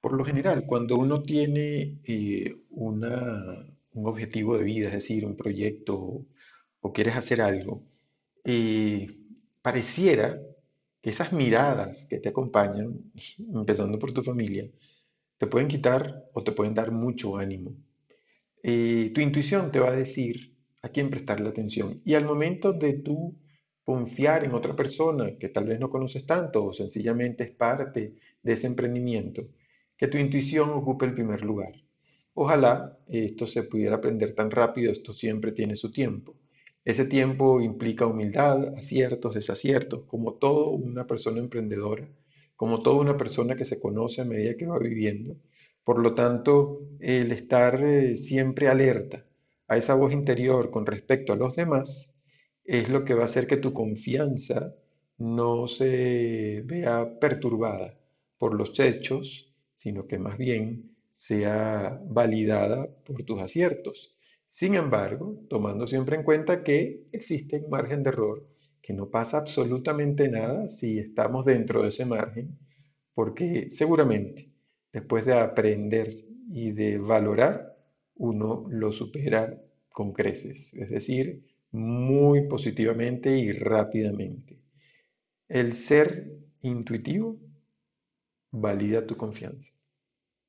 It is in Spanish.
Por lo general, cuando uno tiene eh, una- un objetivo de vida, es decir, un proyecto o, o quieres hacer algo, eh, pareciera que esas miradas que te acompañan, empezando por tu familia, te pueden quitar o te pueden dar mucho ánimo. Eh, tu intuición te va a decir a quién prestarle atención. Y al momento de tú confiar en otra persona que tal vez no conoces tanto o sencillamente es parte de ese emprendimiento, que tu intuición ocupe el primer lugar. Ojalá esto se pudiera aprender tan rápido, esto siempre tiene su tiempo. Ese tiempo implica humildad, aciertos, desaciertos, como toda una persona emprendedora, como toda una persona que se conoce a medida que va viviendo. Por lo tanto, el estar eh, siempre alerta a esa voz interior con respecto a los demás es lo que va a hacer que tu confianza no se vea perturbada por los hechos, sino que más bien sea validada por tus aciertos. Sin embargo, tomando siempre en cuenta que existe margen de error, que no pasa absolutamente nada si estamos dentro de ese margen, porque seguramente después de aprender y de valorar, uno lo supera con creces, es decir, muy positivamente y rápidamente. El ser intuitivo valida tu confianza.